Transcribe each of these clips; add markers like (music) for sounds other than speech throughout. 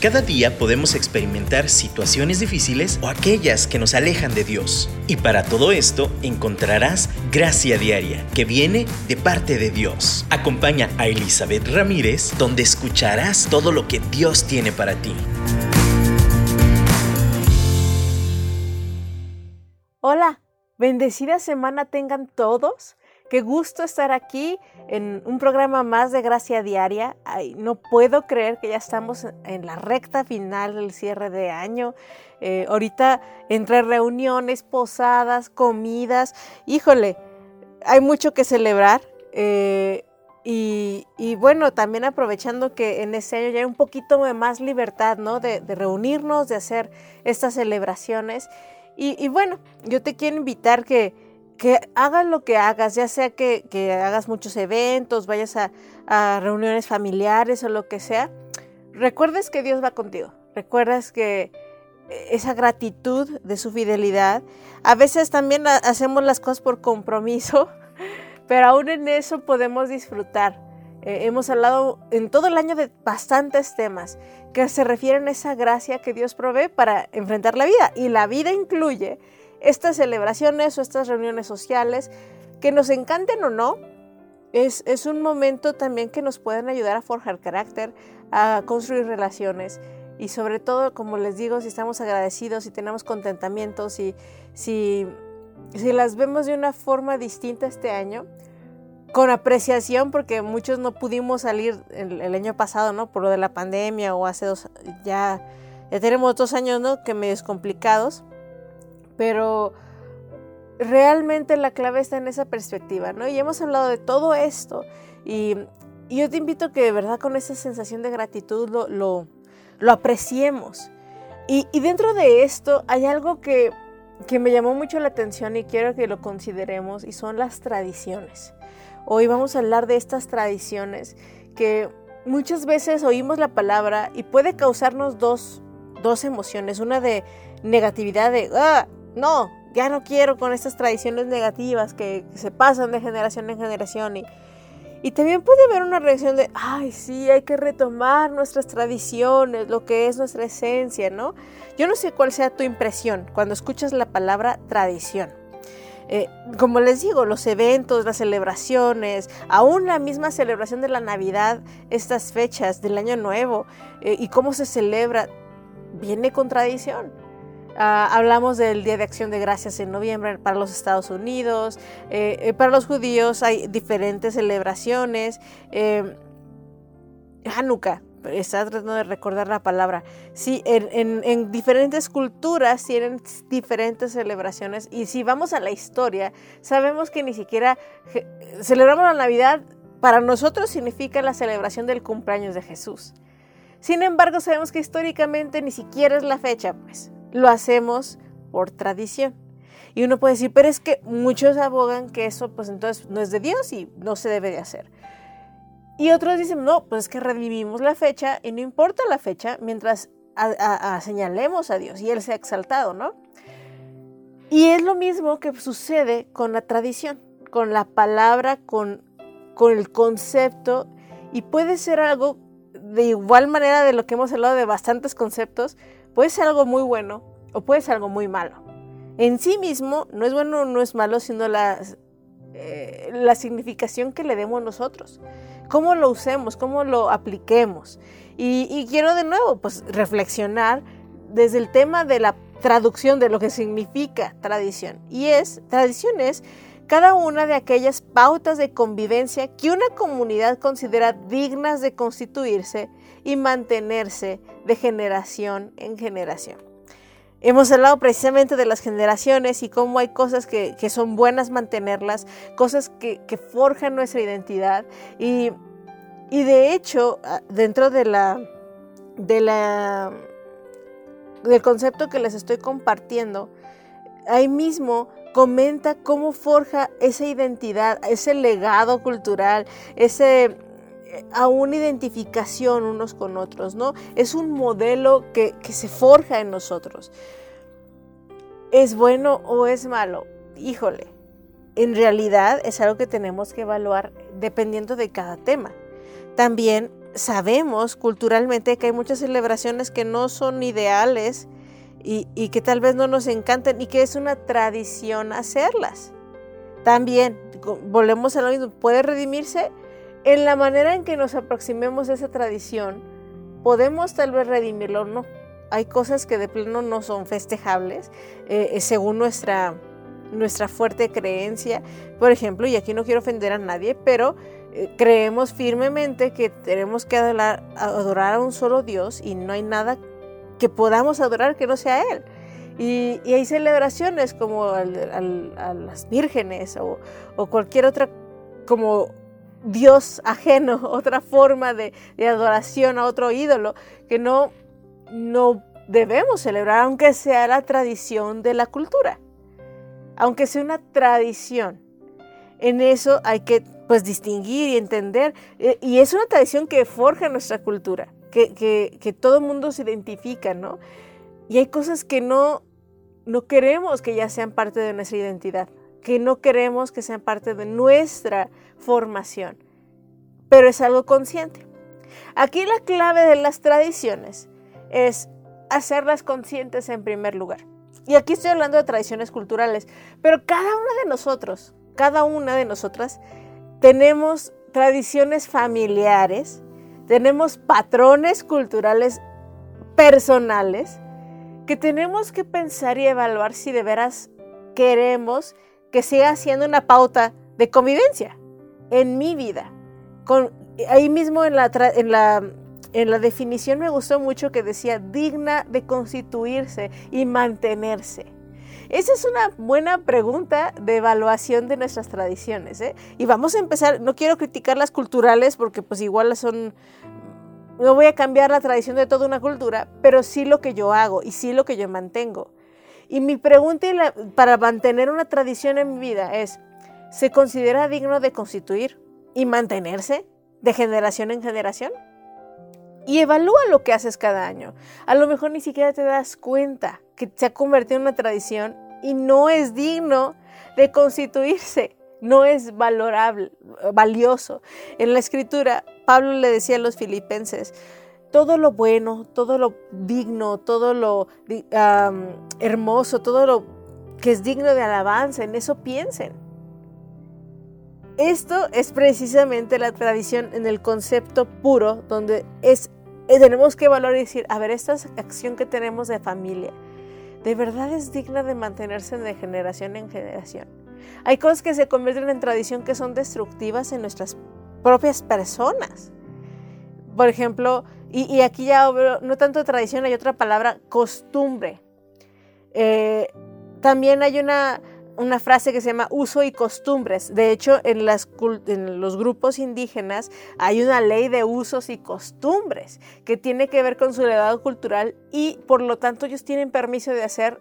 Cada día podemos experimentar situaciones difíciles o aquellas que nos alejan de Dios. Y para todo esto encontrarás gracia diaria que viene de parte de Dios. Acompaña a Elizabeth Ramírez donde escucharás todo lo que Dios tiene para ti. Hola, bendecida semana tengan todos. Qué gusto estar aquí en un programa más de Gracia Diaria. Ay, no puedo creer que ya estamos en la recta final del cierre de año. Eh, ahorita entre reuniones, posadas, comidas, híjole, hay mucho que celebrar. Eh, y, bueno, también aprovechando que en este año ya hay un poquito de más libertad, ¿no? De, reunirnos, de hacer estas celebraciones. y bueno, yo te quiero invitar que que hagas lo que hagas, ya sea que, hagas muchos eventos, vayas a, reuniones familiares o lo que sea, recuerdes que Dios va contigo, recuerdas que esa gratitud de su fidelidad, a veces también hacemos las cosas por compromiso, (laughs) pero aún en eso podemos disfrutar. Eh, hemos hablado en todo el año de bastantes temas que se refieren a esa gracia que Dios provee para enfrentar la vida. Y la vida incluye estas celebraciones o estas reuniones sociales, que nos encanten o no, es, es, un momento también que nos pueden ayudar a forjar carácter, a construir relaciones y sobre todo, como les digo, si estamos agradecidos, si tenemos contentamiento, si, si, si las vemos de una forma distinta este año, con apreciación, porque muchos no pudimos salir el, el, año pasado, ¿no? Por lo de la pandemia o hace dos, ya, ya tenemos dos años, ¿no? Que medios complicados pero realmente la clave está en esa perspectiva, ¿no? Y hemos hablado de todo esto y, yo te invito a que de verdad con esa sensación de gratitud lo, lo, apreciemos. Y, dentro de esto hay algo que, que me llamó mucho la atención y quiero que lo consideremos y son las tradiciones. Hoy vamos a hablar de estas tradiciones que muchas veces oímos la palabra y puede causarnos dos, dos emociones. Una de negatividad de, ah, no, ya no quiero con estas tradiciones negativas que, se pasan de generación en generación. Y, y también puede haber una reacción de, ay, sí, hay que retomar nuestras tradiciones, lo que es nuestra esencia, ¿no? Yo no sé cuál sea tu impresión cuando escuchas la palabra tradición. Eh, como les digo, los eventos, las celebraciones, aún la misma celebración de la Navidad, estas fechas del Año Nuevo eh, y cómo se celebra, viene con tradición. Ah, hablamos del Día de Acción de Gracias en noviembre para los Estados Unidos. Eh, eh, para los judíos hay diferentes celebraciones. Eh, Hanukkah, está tratando de recordar la palabra. Sí, en, diferentes culturas tienen diferentes celebraciones. Y si vamos a la historia, sabemos que ni siquiera celebramos la Navidad. Para nosotros significa la celebración del cumpleaños de Jesús. Sin embargo, sabemos que históricamente ni siquiera es la fecha, pues lo hacemos por tradición. Y uno puede decir, pero es que muchos abogan que eso pues entonces no es de Dios y no se debe de hacer. Y otros dicen, no, pues es que revivimos la fecha y no importa la fecha mientras señalemos a Dios y Él sea exaltado, ¿no? Y es lo mismo que sucede con la tradición, con la palabra, con, con el concepto y puede ser algo de igual manera de lo que hemos hablado de bastantes conceptos, Puede ser algo muy bueno o puede ser algo muy malo. En sí mismo no es bueno o no es malo, sino la, eh, la significación que le demos nosotros. Cómo lo usemos, cómo lo apliquemos. Y, quiero de nuevo pues reflexionar desde el tema de la traducción de lo que significa tradición. Y es, tradición es cada una de aquellas pautas de convivencia que una comunidad considera dignas de constituirse y mantenerse de generación en generación. Hemos hablado precisamente de las generaciones y cómo hay cosas que, son buenas mantenerlas, cosas que, forjan nuestra identidad y, de hecho ah, dentro de la, de la, del concepto que les estoy compartiendo, ahí mismo comenta cómo forja esa identidad, ese legado cultural, ese eh, una identificación unos con otros, ¿no? Es un modelo que, que se forja en nosotros. ¿Es bueno o es malo? Híjole, en realidad es algo que tenemos que evaluar dependiendo de cada tema. También sabemos culturalmente que hay muchas celebraciones que no son ideales y, que tal vez no nos encanten y que es una tradición hacerlas. También, volvemos a lo mismo, puede redimirse en la manera en que nos aproximemos a esa tradición. Podemos tal vez redimirlo o no. Hay cosas que de pleno no son festejables eh, eh, según nuestra, nuestra fuerte creencia. Por ejemplo, y aquí no quiero ofender a nadie, pero eh, creemos firmemente que tenemos que adorar, adorar, a un solo Dios y no hay nada que podamos adorar que no sea Él. Y, hay celebraciones como a las vírgenes o, cualquier otra, como Dios ajeno, (laughs) otra forma de, de, adoración a otro ídolo, que no, no debemos celebrar, aunque sea la tradición de la cultura, aunque sea una tradición. En eso hay que pues distinguir y entender, eh, y es una tradición que forja nuestra cultura, que, todo el mundo se identifica, ¿no? Y hay cosas que no, no queremos que ya sean parte de nuestra identidad, que no queremos que sean parte de nuestra formación, pero es algo consciente. Aquí la clave de las tradiciones es hacerlas conscientes en primer lugar. Y aquí estoy hablando de tradiciones culturales, pero cada una de nosotros, cada una de nosotras, tenemos tradiciones familiares, tenemos patrones culturales personales que tenemos que pensar y evaluar si de veras queremos que siga siendo una pauta de convivencia en mi vida. Con, ahí mismo en la, en, la, en la definición me gustó mucho que decía digna de constituirse y mantenerse. Esa es una buena pregunta de evaluación de nuestras tradiciones. ¿eh? Y vamos a empezar, no quiero criticar las culturales porque pues igual son, no voy a cambiar la tradición de toda una cultura, pero sí lo que yo hago y sí lo que yo mantengo. Y mi pregunta para mantener una tradición en mi vida es, ¿se considera digno de constituir y mantenerse de generación en generación? Y evalúa lo que haces cada año. A lo mejor ni siquiera te das cuenta que se ha convertido en una tradición y no es digno de constituirse, no es valorable, valioso. En la escritura, Pablo le decía a los filipenses, todo lo bueno, todo lo digno, todo lo hermoso, todo lo que es digno de alabanza, en eso piensen. Esto es precisamente la tradición en el concepto puro, donde es, tenemos que valorar y decir, a ver, esta acción que tenemos de familia, de verdad es digna de mantenerse de generación en generación. Hay cosas que se convierten en tradición que son destructivas en nuestras propias personas. Por ejemplo, y, aquí ya no tanto tradición, hay otra palabra, costumbre. Eh, también hay una, una frase que se llama uso y costumbres. De hecho, en, los grupos indígenas hay una ley de usos y costumbres que tiene que ver con su legado cultural y por lo tanto ellos tienen permiso de hacer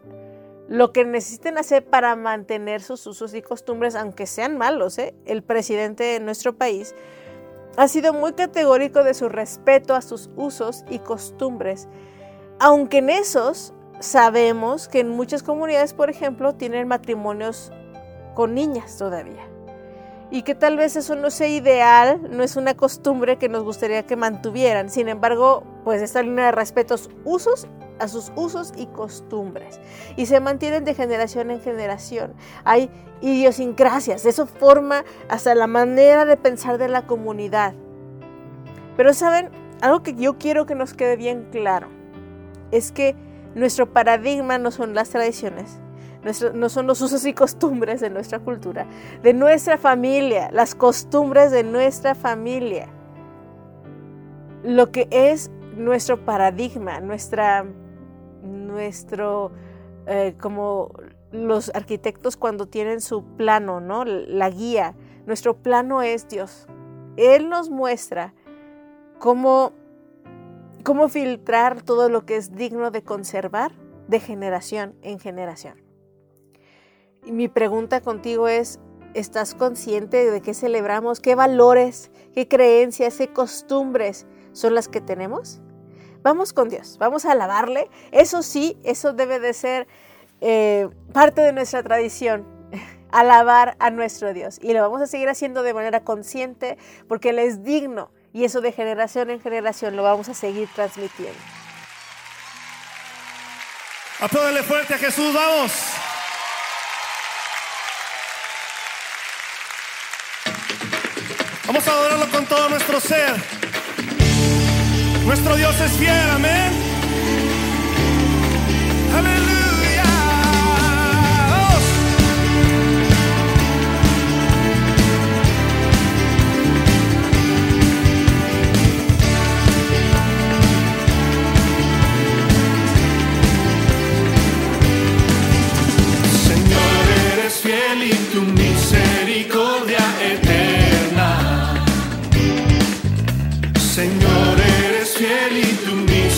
lo que necesiten hacer para mantener sus usos y costumbres, aunque sean malos. ¿eh? El presidente de nuestro país ha sido muy categórico de su respeto a sus usos y costumbres, aunque en esos sabemos que en muchas comunidades, por ejemplo, tienen matrimonios con niñas todavía. Y que tal vez eso no sea ideal, no es una costumbre que nos gustaría que mantuvieran. Sin embargo, pues esta línea de respetos usos a sus usos y costumbres. Y se mantienen de generación en generación. Hay idiosincrasias, eso forma hasta la manera de pensar de la comunidad. Pero saben, algo que yo quiero que nos quede bien claro es que nuestro paradigma no son las tradiciones, no son los usos y costumbres de nuestra cultura, de nuestra familia, las costumbres de nuestra familia. Lo que es nuestro paradigma, nuestra, nuestro, eh, como los arquitectos cuando tienen su plano, ¿no? La guía. Nuestro plano es Dios. Él nos muestra cómo cómo filtrar todo lo que es digno de conservar de generación en generación. Y mi pregunta contigo es, ¿estás consciente de qué celebramos? ¿Qué valores, qué creencias, qué costumbres son las que tenemos? Vamos con Dios, vamos a alabarle. Eso sí, eso debe de ser eh, parte de nuestra tradición, (laughs) alabar a nuestro Dios. Y lo vamos a seguir haciendo de manera consciente porque Él es digno y eso de generación en generación lo vamos a seguir transmitiendo. Apláudele fuerte a Jesús, vamos. Vamos a adorarlo con todo nuestro ser. Nuestro Dios es fiel, amén. fiel y tu misericordia eterna. Señor, eres fiel y tu misericordia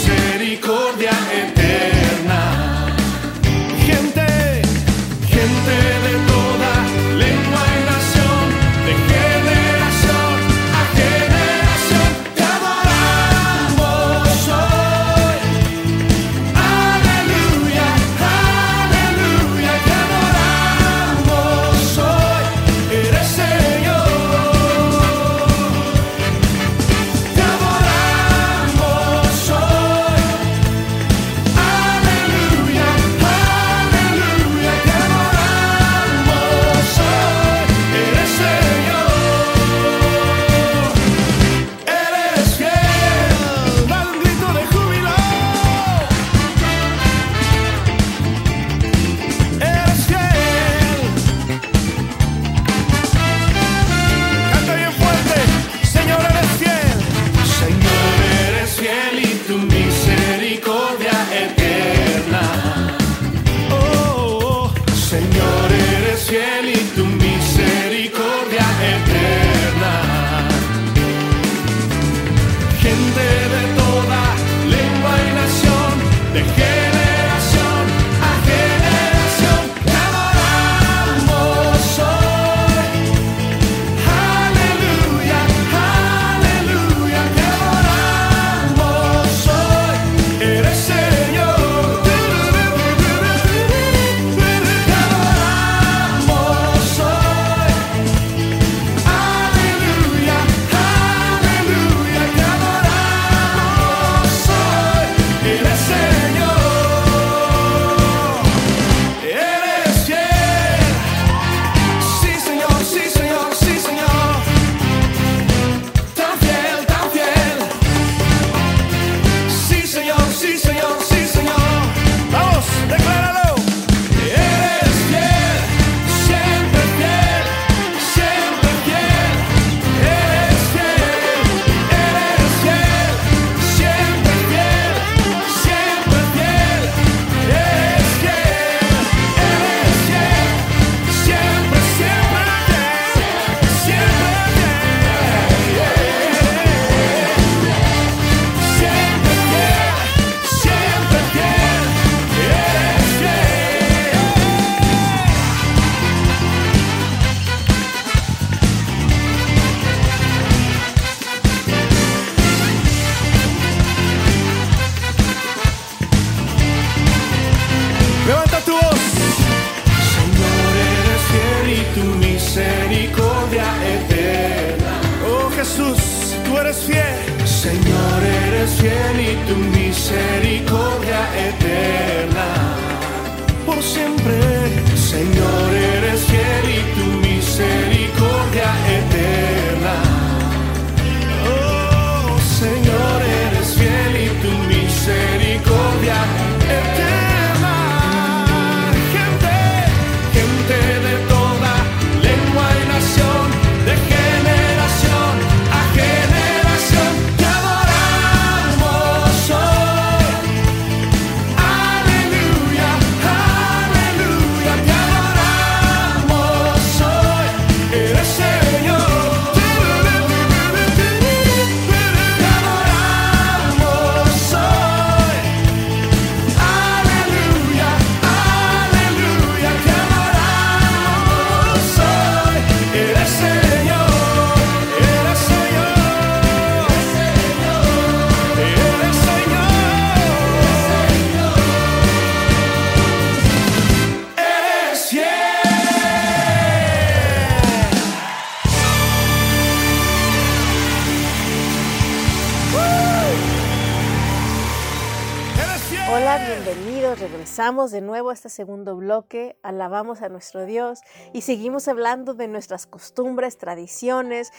De nuevo a este segundo bloque. Alabamos a nuestro Dios y seguimos hablando de nuestras costumbres, tradiciones.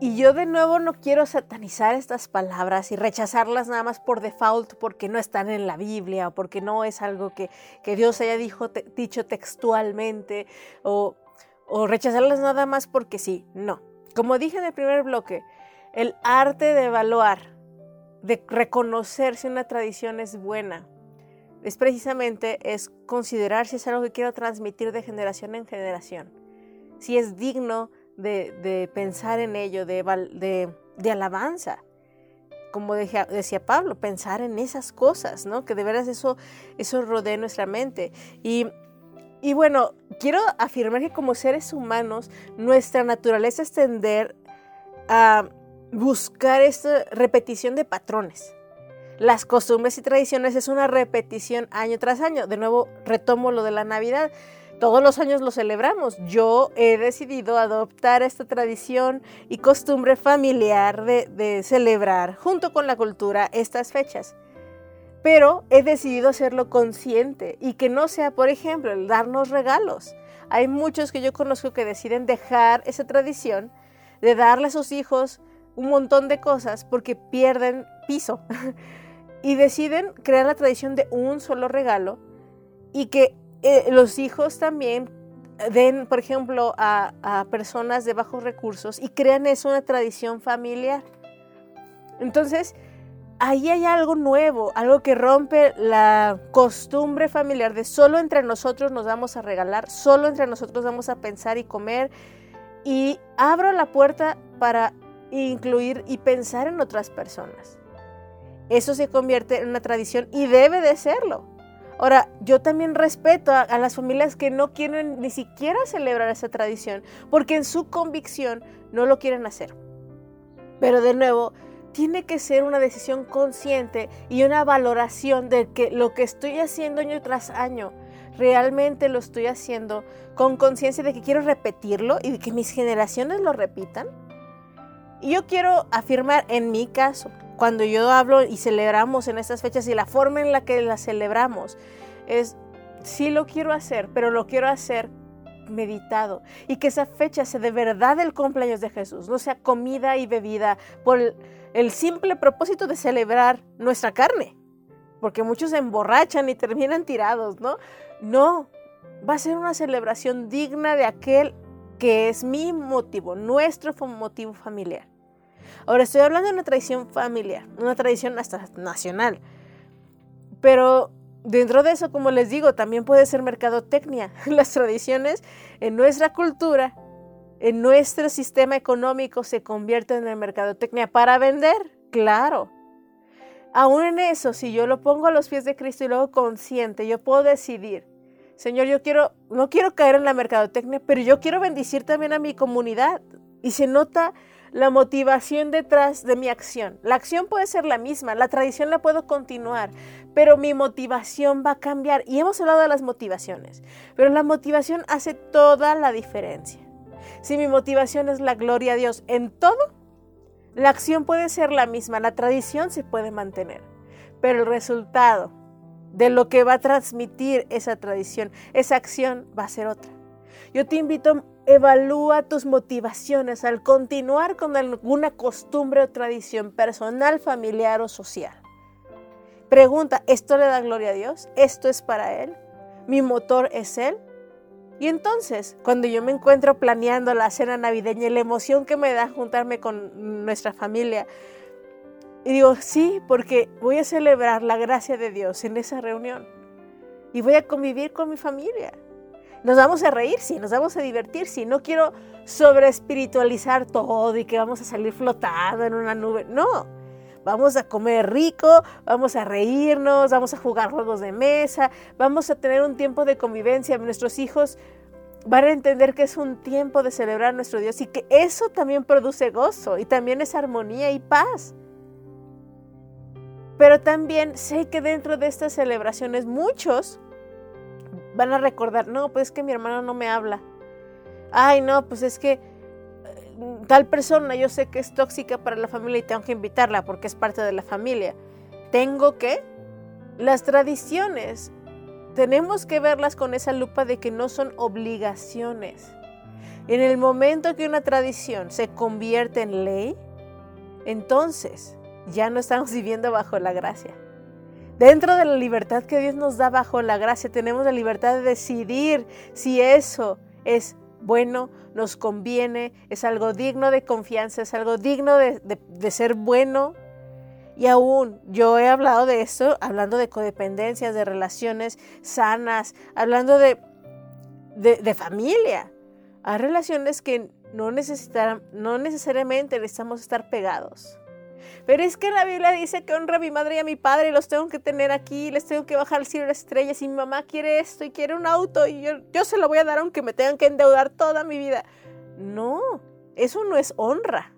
Y yo de nuevo no quiero satanizar estas palabras y rechazarlas nada más por default porque no están en la Biblia o porque no es algo que, que Dios haya dicho textualmente o, o rechazarlas nada más porque sí. No. Como dije en el primer bloque, el arte de evaluar de reconocer si una tradición es buena, es precisamente es considerar si es algo que quiero transmitir de generación en generación, si es digno de, pensar en ello, de, de, alabanza. Como decía, Pablo, pensar en esas cosas, ¿no? Que de veras eso, eso rodea nuestra mente. Y, y bueno, quiero afirmar que como seres humanos, nuestra naturaleza es tender a buscar esta repetición de patrones. Las costumbres y tradiciones es una repetición año tras año. De nuevo, retomo lo de la Navidad. Todos los años lo celebramos. Yo he decidido adoptar esta tradición y costumbre familiar de, celebrar junto con la cultura estas fechas. Pero he decidido hacerlo consciente y que no sea, por ejemplo, el darnos regalos. Hay muchos que yo conozco que deciden dejar esa tradición de darle a sus hijos un montón de cosas porque pierden piso (laughs) y deciden crear la tradición de un solo regalo y que eh, los hijos también den, por ejemplo, a, a, personas de bajos recursos y crean eso una tradición familiar. Entonces, ahí hay algo nuevo, algo que rompe la costumbre familiar de solo entre nosotros nos vamos a regalar, solo entre nosotros vamos a pensar y comer y abro la puerta para incluir y pensar en otras personas. Eso se convierte en una tradición y debe de serlo. Ahora, yo también respeto a, las familias que no quieren ni siquiera celebrar esa tradición porque en su convicción no lo quieren hacer. Pero de nuevo, tiene que ser una decisión consciente y una valoración de que lo que estoy haciendo año tras año, realmente lo estoy haciendo con conciencia de que quiero repetirlo y de que mis generaciones lo repitan y yo quiero afirmar en mi caso, cuando yo hablo y celebramos en estas fechas y la forma en la que las celebramos, es, sí lo quiero hacer, pero lo quiero hacer meditado y que esa fecha sea de verdad el cumpleaños de Jesús, no sea comida y bebida por el, simple propósito de celebrar nuestra carne, porque muchos se emborrachan y terminan tirados, ¿no? No, va a ser una celebración digna de aquel que es mi motivo, nuestro motivo familiar. Ahora estoy hablando de una tradición familiar, una tradición hasta nacional. Pero dentro de eso, como les digo, también puede ser mercadotecnia. (laughs) Las tradiciones en nuestra cultura, en nuestro sistema económico se convierten en mercadotecnia para vender, claro. Aún en eso, si yo lo pongo a los pies de Cristo y luego consciente, yo puedo decidir Señor, yo quiero, no quiero caer en la mercadotecnia, pero yo quiero bendecir también a mi comunidad. Y se nota la motivación detrás de mi acción. La acción puede ser la misma, la tradición la puedo continuar, pero mi motivación va a cambiar. Y hemos hablado de las motivaciones, pero la motivación hace toda la diferencia. Si mi motivación es la gloria a Dios en todo, la acción puede ser la misma, la tradición se puede mantener, pero el resultado de lo que va a transmitir esa tradición. Esa acción va a ser otra. Yo te invito, evalúa tus motivaciones al continuar con alguna costumbre o tradición personal, familiar o social. Pregunta, ¿esto le da gloria a Dios? ¿Esto es para Él? ¿Mi motor es Él? Y entonces, cuando yo me encuentro planeando la cena navideña y la emoción que me da juntarme con nuestra familia, y digo, sí, porque voy a celebrar la gracia de Dios en esa reunión. Y voy a convivir con mi familia. Nos vamos a reír, sí, nos vamos a divertir, sí. No quiero sobre espiritualizar todo y que vamos a salir flotando en una nube. No, vamos a comer rico, vamos a reírnos, vamos a jugar juegos de mesa, vamos a tener un tiempo de convivencia. Nuestros hijos van a entender que es un tiempo de celebrar a nuestro Dios y que eso también produce gozo y también es armonía y paz. Pero también sé que dentro de estas celebraciones muchos van a recordar, no, pues es que mi hermano no me habla. Ay, no, pues es que eh, tal persona yo sé que es tóxica para la familia y tengo que invitarla porque es parte de la familia. Tengo que las tradiciones tenemos que verlas con esa lupa de que no son obligaciones. En el momento que una tradición se convierte en ley, entonces ya no estamos (laughs) viviendo bajo la gracia. Dentro de la libertad que Dios nos da bajo la gracia, tenemos la libertad de decidir si eso es bueno, nos conviene, es algo digno de confianza, es algo digno de, ser bueno. Y aún yo he hablado de esto, hablando de codependencias, de relaciones sanas, hablando de, de, familia. Hay relaciones que no, no necesariamente necesitamos estar pegados. Pero es que la Biblia dice que honra a mi madre y a mi padre y los tengo que tener aquí, les tengo que bajar al cielo las estrellas y mi mamá quiere esto y quiere un auto y yo, yo se lo voy a dar aunque me tengan que endeudar toda mi vida. No, eso no es honra.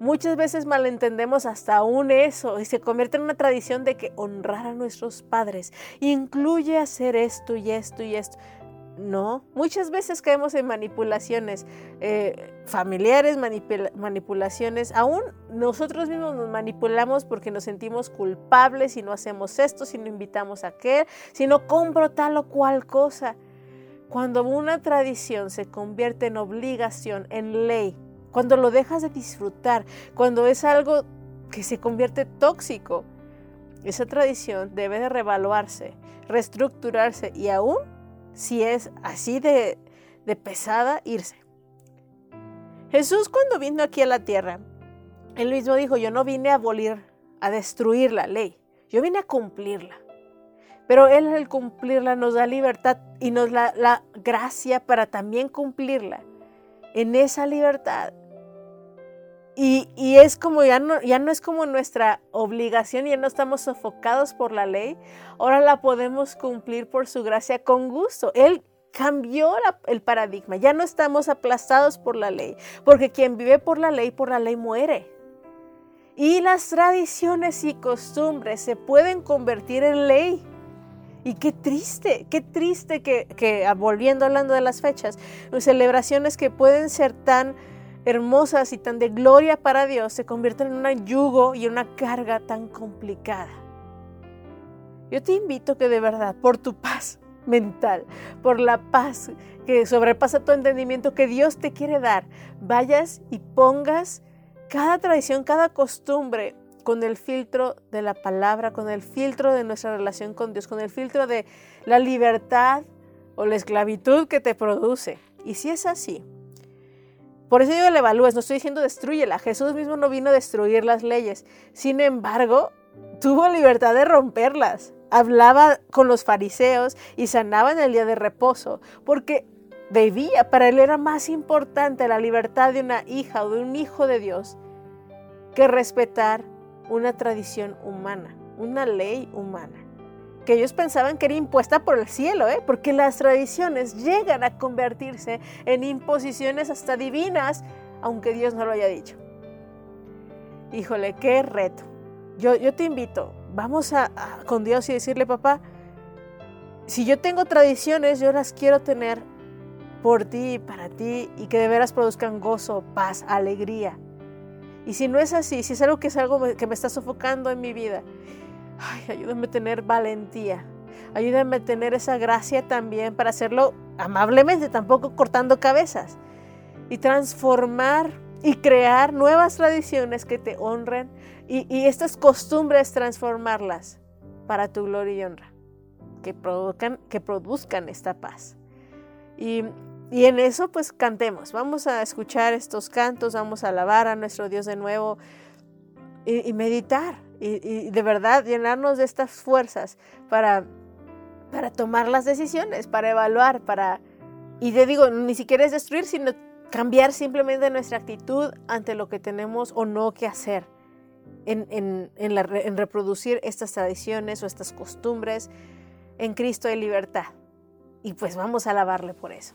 Muchas veces malentendemos hasta aún eso y se convierte en una tradición de que honrar a nuestros padres incluye hacer esto y esto y esto. No, muchas veces caemos en manipulaciones eh, familiares, manipulaciones, aún nosotros mismos nos manipulamos porque nos sentimos culpables si no hacemos esto, si no invitamos a aquel, si no compro tal o cual cosa. Cuando una tradición se convierte en obligación, en ley, cuando lo dejas de disfrutar, cuando es algo que se convierte tóxico, esa tradición debe de revaluarse, reestructurarse y aún si es así de, pesada, irse. Jesús cuando vino aquí a la tierra, él mismo dijo, yo no vine a abolir, a destruir la ley, yo vine a cumplirla. Pero Él al cumplirla nos da libertad y nos da la gracia para también cumplirla. En esa libertad y, es como ya no, ya no es como nuestra obligación, ya no estamos sofocados por la ley, ahora la podemos cumplir por su gracia con gusto. Él cambió el paradigma, ya no estamos aplastados por la ley, porque quien vive por la ley, por la ley muere. Y las tradiciones y costumbres se pueden convertir en ley. Y qué triste, qué triste que, que volviendo hablando de las fechas, celebraciones que pueden ser tan hermosas y tan de gloria para Dios se convierten en un yugo y una carga tan complicada. Yo te invito que de verdad, por tu paz mental, por la paz que sobrepasa tu entendimiento que Dios te quiere dar, vayas y pongas cada tradición, cada costumbre con el filtro de la palabra, con el filtro de nuestra relación con Dios, con el filtro de la libertad o la esclavitud que te produce. Y si es así, por eso yo la evalúes, no estoy diciendo destruyela. Jesús mismo no vino a destruir las leyes. Sin embargo, tuvo libertad de romperlas. Hablaba con los fariseos y sanaba en el día de reposo, porque debía, para él era más importante la libertad de una hija o de un hijo de Dios que respetar una tradición humana, una ley humana que ellos pensaban que era impuesta por el cielo, ¿eh? porque las tradiciones llegan a convertirse en imposiciones hasta divinas, aunque Dios no lo haya dicho. Híjole, qué reto. Yo, yo te invito, vamos con Dios y decirle, papá, si yo tengo tradiciones, yo las quiero tener por ti para ti y que de veras produzcan gozo, paz, alegría. Y si no es así, si es algo que es algo que me está sofocando en mi vida Ay, ayúdame a tener valentía. Ayúdame a tener esa gracia también para hacerlo amablemente, tampoco cortando cabezas. Y transformar y crear nuevas tradiciones que te honren y, estas costumbres transformarlas para tu gloria y honra, que que produzcan esta paz. Y, en eso pues cantemos, vamos a escuchar estos cantos, vamos a alabar a nuestro Dios de nuevo y meditar y, de verdad llenarnos de estas fuerzas para, para tomar las decisiones, para evaluar, para... Y te digo, ni siquiera es destruir, sino cambiar simplemente nuestra actitud ante lo que tenemos o no que hacer en, en, en reproducir estas tradiciones o estas costumbres. En Cristo hay libertad. Y pues vamos a alabarle por eso.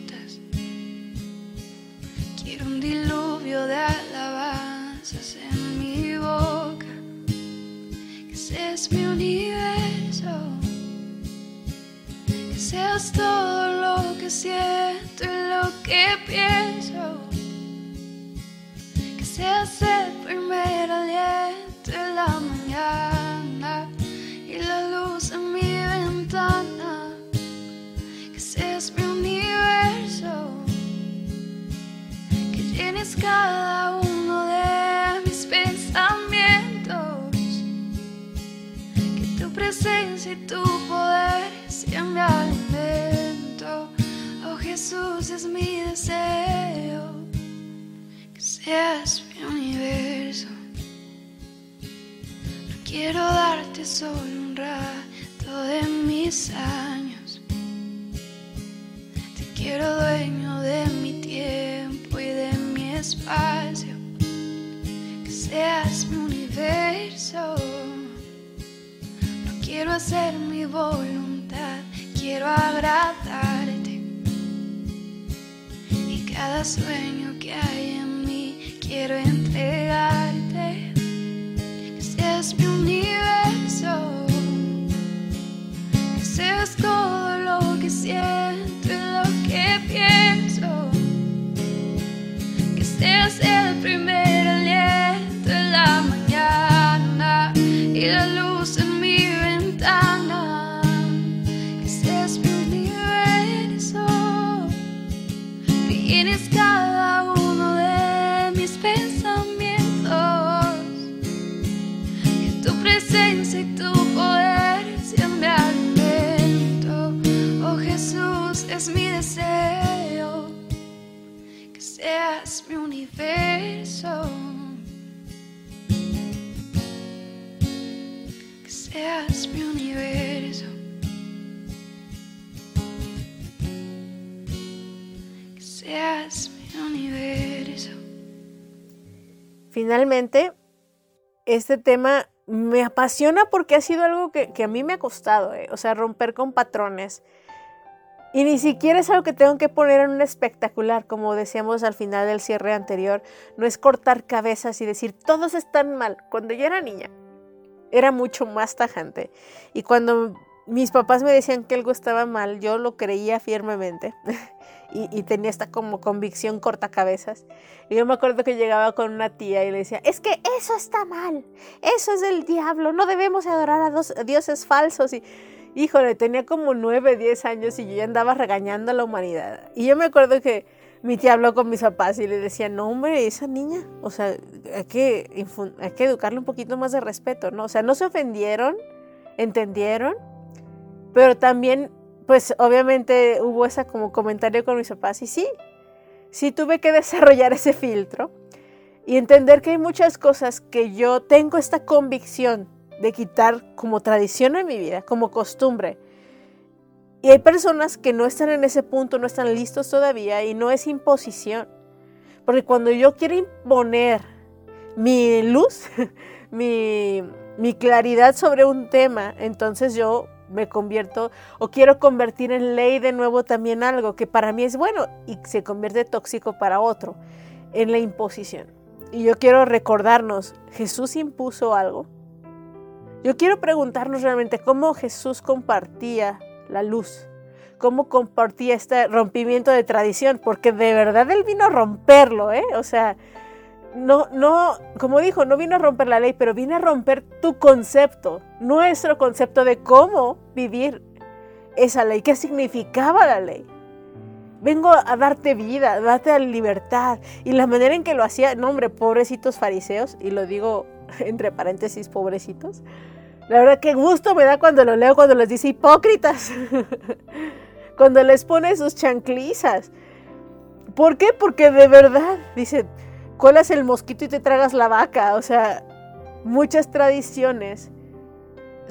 Quiero un diluvio de alabanzas en mi boca, que seas mi universo. Que seas todo lo que siento y lo que pienso, que seas el primer aliento tu poder mi alimento. Oh Jesús es mi deseo, que seas mi universo. No quiero darte solo un rato de mis años. Te quiero dueño de mi tiempo y de mi espacio. Que seas mi universo. Quiero hacer mi voluntad, quiero agradarte. Y cada sueño que hay en mí, quiero entregarte. Que seas mi universo, que seas todo lo que siento y lo que pienso. Que seas el primer Finalmente, este tema me apasiona porque ha sido algo que, a mí me ha costado, ¿eh? o sea, romper con patrones. Y ni siquiera es algo que tengo que poner en un espectacular, como decíamos al final del cierre anterior. No es cortar cabezas y decir, todos están mal. Cuando yo era niña, era mucho más tajante. Y cuando mis papás me decían que algo estaba mal, yo lo creía firmemente. (laughs) y, tenía esta como convicción corta cabezas. Y yo me acuerdo que llegaba con una tía y le decía, es que eso está mal. Eso es del diablo. No debemos adorar a, dos, dioses falsos. Y híjole, tenía como 9, 10 años y yo ya andaba regañando a la humanidad. Y yo me acuerdo que mi tía habló con mis papás y le decía, no hombre, esa niña, o sea, hay que educarle un poquito más de respeto, ¿no? O sea, no se ofendieron, entendieron, pero también, pues obviamente hubo ese como comentario con mis papás y sí, sí tuve que (laughs) desarrollar ese filtro y entender que hay muchas cosas que yo tengo esta convicción de quitar como tradición en mi vida, como costumbre. Y hay personas que no están en ese punto, no están listos todavía y no es imposición. Porque cuando yo quiero imponer mi luz, (laughs) mi, mi claridad sobre un tema, entonces yo me convierto o quiero convertir en ley de nuevo también algo que para mí es bueno y se convierte tóxico para otro, en la imposición. Y yo quiero recordarnos, Jesús impuso algo. Yo quiero preguntarnos realmente cómo Jesús compartía la luz, cómo compartía este rompimiento de tradición, porque de verdad Él vino a romperlo, ¿eh? O sea, no, no, como dijo, no vino a romper la ley, pero vino a romper tu concepto, nuestro concepto de cómo vivir esa ley, qué significaba la ley. Vengo a darte vida, a darte libertad. Y la manera en que lo hacía, no hombre, pobrecitos fariseos, y lo digo (laughs) entre paréntesis, pobrecitos. La verdad que gusto me da cuando lo leo, cuando les dice hipócritas. (laughs) cuando les pone sus chanclizas. ¿Por qué? Porque de verdad, dice, colas el mosquito y te tragas la vaca. O sea, muchas tradiciones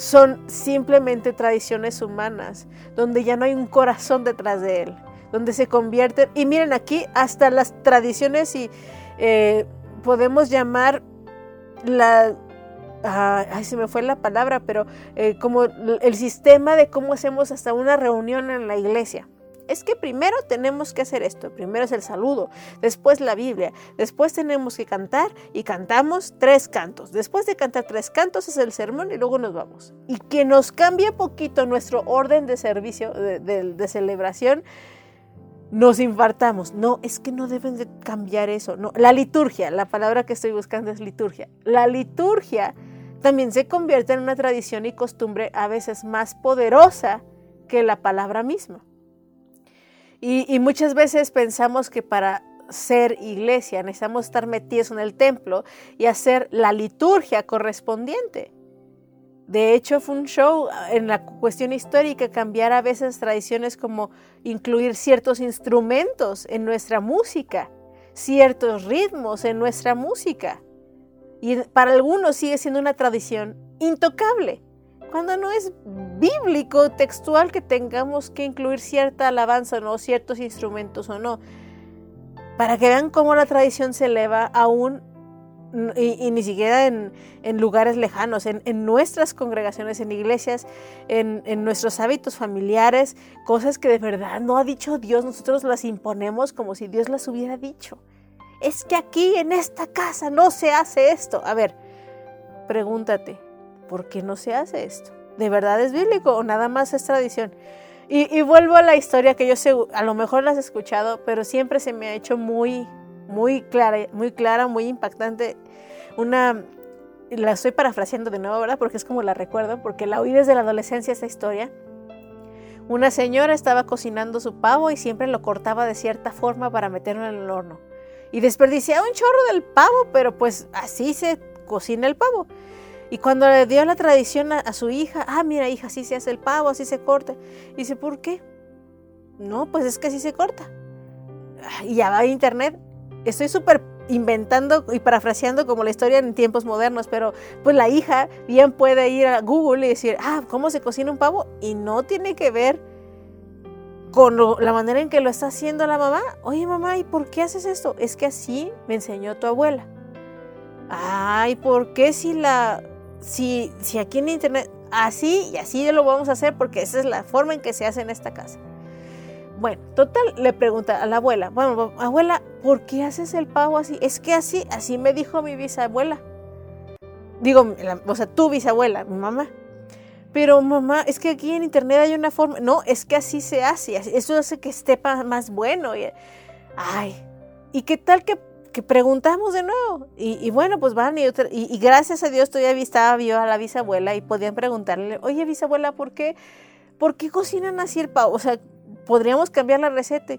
son simplemente tradiciones humanas, donde ya no hay un corazón detrás de él, donde se convierten, y miren aquí, hasta las tradiciones y eh, podemos llamar la, ah, ay, se me fue la palabra, pero eh, como el sistema de cómo hacemos hasta una reunión en la iglesia. Es que primero tenemos que hacer esto, primero es el saludo, después la Biblia, después tenemos que cantar y cantamos tres cantos, después de cantar tres cantos es el sermón y luego nos vamos. Y que nos cambie poquito nuestro orden de servicio, de, celebración, nos infartamos. No, es que no deben de cambiar eso. No, la liturgia, la palabra que estoy buscando es liturgia. La liturgia también se convierte en una tradición y costumbre a veces más poderosa que la palabra misma. Y, muchas veces pensamos que para ser iglesia necesitamos estar metidos en el templo y hacer la liturgia correspondiente. De hecho, fue un show ah, en la cuestión histórica cambiar a veces tradiciones como incluir ciertos instrumentos en nuestra música, ciertos ritmos en nuestra música. Y para algunos sigue siendo una tradición intocable, cuando no es bíblico, textual, que tengamos que incluir cierta alabanza o no, ciertos instrumentos o no. Para que vean cómo la tradición se eleva aún y, y ni siquiera en, en lugares lejanos, en, en, nuestras congregaciones, en iglesias, en, en, nuestros hábitos familiares, cosas que de verdad no ha dicho Dios, nosotros las imponemos como si Dios las hubiera dicho. Es que aquí en esta casa no se hace esto. A ver, pregúntate, ¿por qué no se hace esto? ¿De verdad es bíblico o nada más es tradición? Y, vuelvo a la historia que yo sé, a lo mejor la has escuchado, pero siempre se me ha hecho muy, muy clara, muy clara, muy impactante. Una, la estoy parafraseando de nuevo, ¿verdad? Porque es como la recuerdo, porque la oí desde la adolescencia esta historia. Una señora estaba cocinando su pavo y siempre lo cortaba de cierta forma para meterlo en el horno. Y desperdiciaba un chorro del pavo, pero pues así se cocina el pavo. Y cuando le dio la tradición a, su hija, ah, mira hija, así se hace el pavo, así se corta. Dice, ¿por qué? No, pues es que así se corta. Y ya va a internet. Estoy súper inventando y parafraseando como la historia en tiempos modernos, pero pues la hija bien puede ir a Google y decir, ah, ¿cómo se cocina un pavo? Y no tiene que ver con la manera en que lo está haciendo la mamá. Oye mamá, ¿y por qué haces esto? Es que así me enseñó tu abuela. Ay, ¿por qué si la si, si aquí en internet, así y así lo vamos a hacer porque esa es la forma en que se hace en esta casa. Bueno, total, le pregunta a la abuela, bueno, abuela, ¿por qué haces el pavo así? Es que así, así me dijo mi bisabuela. Digo, la, o sea, tu bisabuela, mi mamá. Pero mamá, es que aquí en internet hay una forma, no, es que así se hace, eso hace que esté más bueno. Ay, ¿y qué tal que que preguntamos de nuevo. Y, bueno, pues van y, otra, y, y, gracias a Dios todavía estaba vio a la bisabuela y podían preguntarle, oye bisabuela, ¿por qué, ¿por qué cocinan así el pavo? O sea, podríamos cambiar la receta.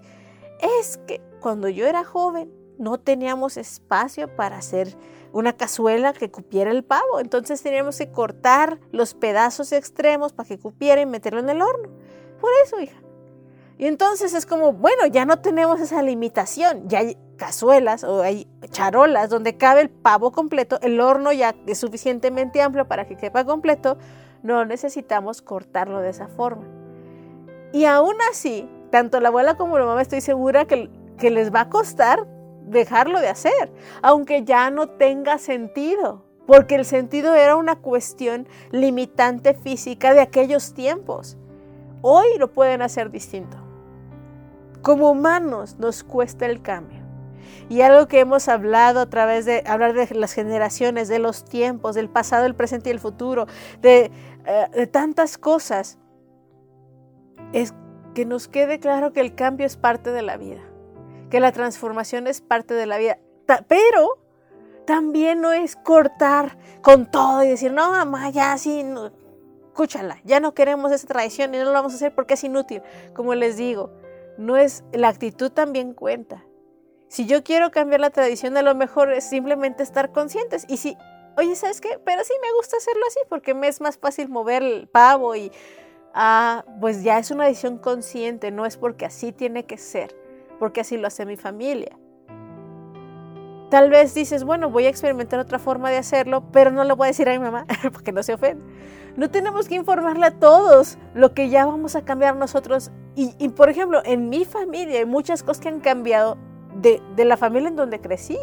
Es que cuando yo era joven no teníamos espacio para hacer una cazuela que cupiera el pavo. Entonces teníamos que cortar los pedazos extremos para que cupiera y meterlo en el horno. Por eso, hija. Y entonces es como, bueno, ya no tenemos esa limitación, ya hay cazuelas o hay charolas donde cabe el pavo completo, el horno ya es suficientemente amplio para que quepa completo, no necesitamos cortarlo de esa forma. Y aún así, tanto la abuela como la mamá estoy segura que, que les va a costar dejarlo de hacer, aunque ya no tenga sentido, porque el sentido era una cuestión limitante física de aquellos tiempos. Hoy lo pueden hacer distinto. Como humanos nos cuesta el cambio. Y algo que hemos hablado a través de hablar de las generaciones, de los tiempos, del pasado, el presente y el futuro, de, de tantas cosas, es que nos quede claro que el cambio es parte de la vida, que la transformación es parte de la vida. Pero también no es cortar con todo y decir, no, mamá, ya sí, no, escúchala, ya no queremos esa tradición y no lo vamos a hacer porque es inútil. Como les digo, no es la actitud también cuenta. Si yo quiero cambiar la tradición, a lo mejor es simplemente estar conscientes. Y si, oye, ¿sabes qué? Pero sí me gusta hacerlo así porque me es más fácil mover el pavo y, ah, pues ya es una decisión consciente, no es porque así tiene que ser, porque así lo hace mi familia. Tal vez dices, bueno, voy a experimentar otra forma de hacerlo, pero no le voy a decir a mi mamá (laughs) porque no se ofende. No tenemos que informarle a todos lo que ya vamos a cambiar nosotros. Y, por ejemplo, en mi familia hay muchas cosas que han cambiado de, de la familia en donde crecí.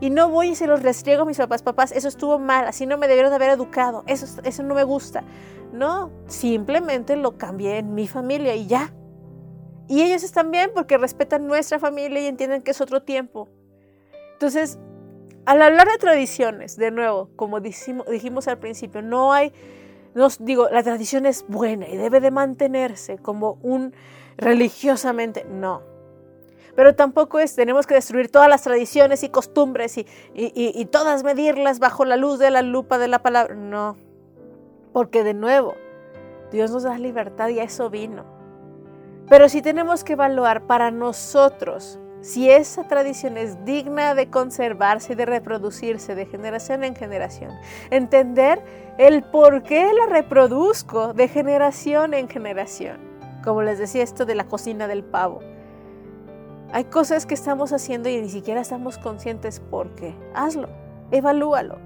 Y no voy y se los restriego a mis papás, papás, eso estuvo mal, así no me debieron de haber educado, eso, eso no me gusta. No, simplemente lo cambié en mi familia y ya. Y ellos están bien porque respetan nuestra familia y entienden que es otro tiempo. Entonces, al hablar de tradiciones, de nuevo, como dijimos al principio, no hay, nos digo, la tradición es buena y debe de mantenerse como un religiosamente, no. Pero tampoco es, tenemos que destruir todas las tradiciones y costumbres y, y, y, y todas medirlas bajo la luz de la lupa de la palabra. No, porque de nuevo, Dios nos da libertad y a eso vino. Pero sí tenemos que evaluar para nosotros si esa tradición es digna de conservarse y de reproducirse de generación en generación. Entender el por qué la reproduzco de generación en generación. Como les decía esto de la cocina del pavo. Hay cosas que estamos haciendo y ni siquiera estamos conscientes por qué. Hazlo, evalúalo.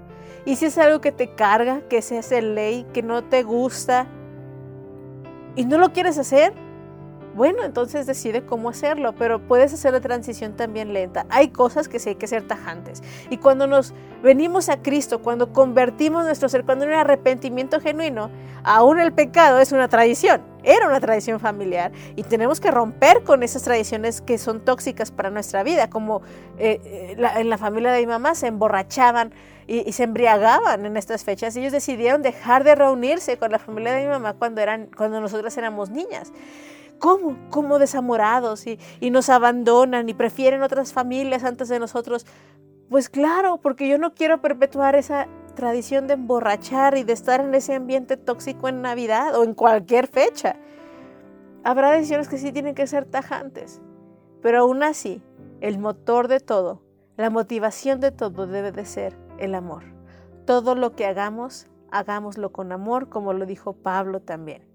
Y si es algo que te carga, que se hace ley, que no te gusta y no lo quieres hacer, bueno, entonces decide cómo hacerlo, pero puedes hacer la transición también lenta. Hay cosas que sí hay que ser tajantes. Y cuando nos venimos a Cristo, cuando convertimos nuestro ser, cuando hay un arrepentimiento genuino, aún el pecado es una tradición, era una tradición familiar y tenemos que romper con esas tradiciones que son tóxicas para nuestra vida, como eh, la, en la familia de mi mamá se emborrachaban y, y, se embriagaban en estas fechas. Ellos decidieron dejar de reunirse con la familia de mi mamá cuando, eran, cuando nosotras éramos niñas. ¿Cómo? ¿Cómo desamorados y, nos abandonan y prefieren otras familias antes de nosotros? Pues claro, porque yo no quiero perpetuar esa tradición de emborrachar y de estar en ese ambiente tóxico en Navidad o en cualquier fecha. Habrá decisiones que sí tienen que ser tajantes, pero aún así, el motor de todo, la motivación de todo debe de ser el amor. Todo lo que hagamos, hagámoslo con amor, como lo dijo Pablo también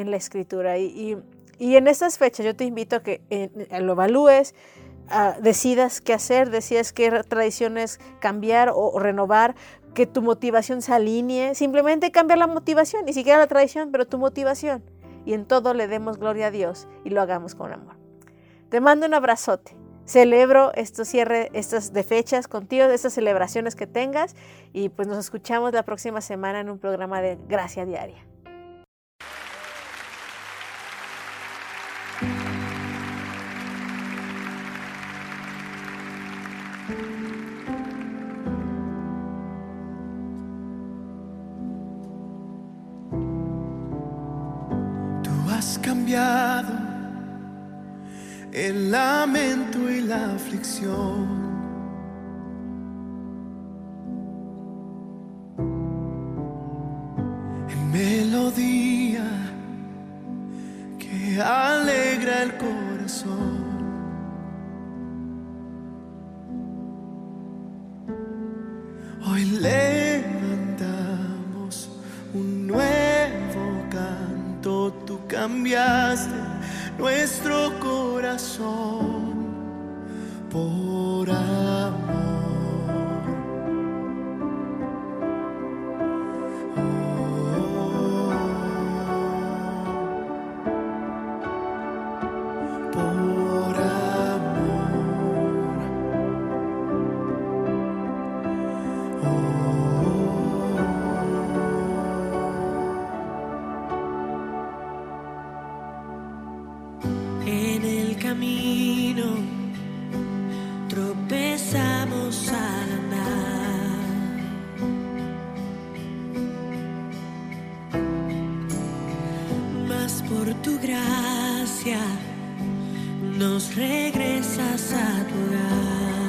en la escritura. Y, y, en estas fechas yo te invito a que eh, lo evalúes, decidas qué hacer, decidas qué tradiciones cambiar o, renovar, que tu motivación se alinee. Simplemente cambiar la motivación, ni siquiera la tradición, pero tu motivación. Y en todo le demos gloria a Dios y lo hagamos con amor. Te mando un abrazote. Celebro estos cierre, estas de fechas contigo, estas celebraciones que tengas y pues nos escuchamos la próxima semana en un programa de Gracia Diaria. El lamento y la aflicción. Por tu gracia nos regresas a tu hogar.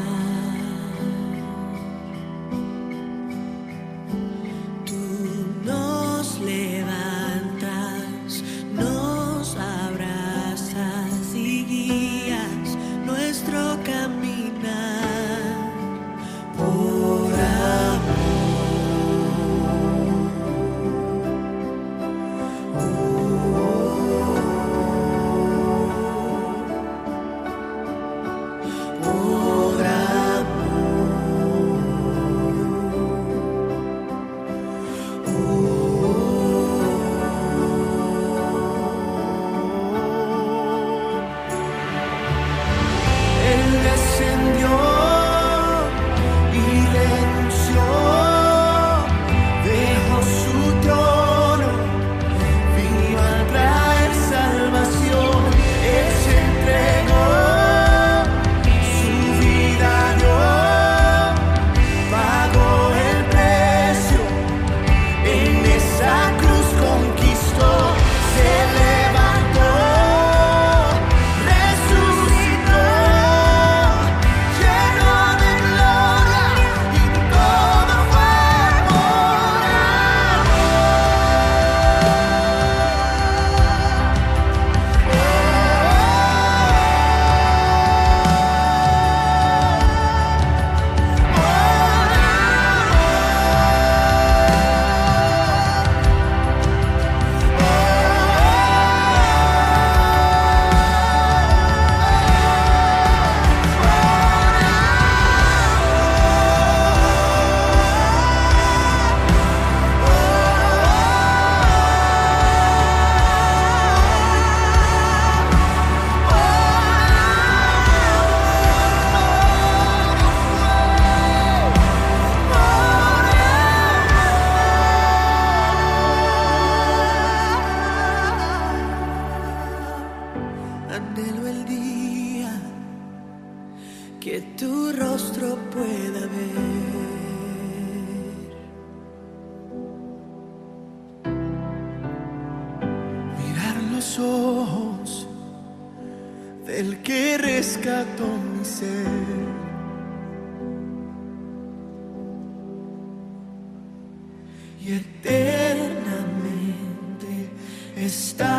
Y eternamente está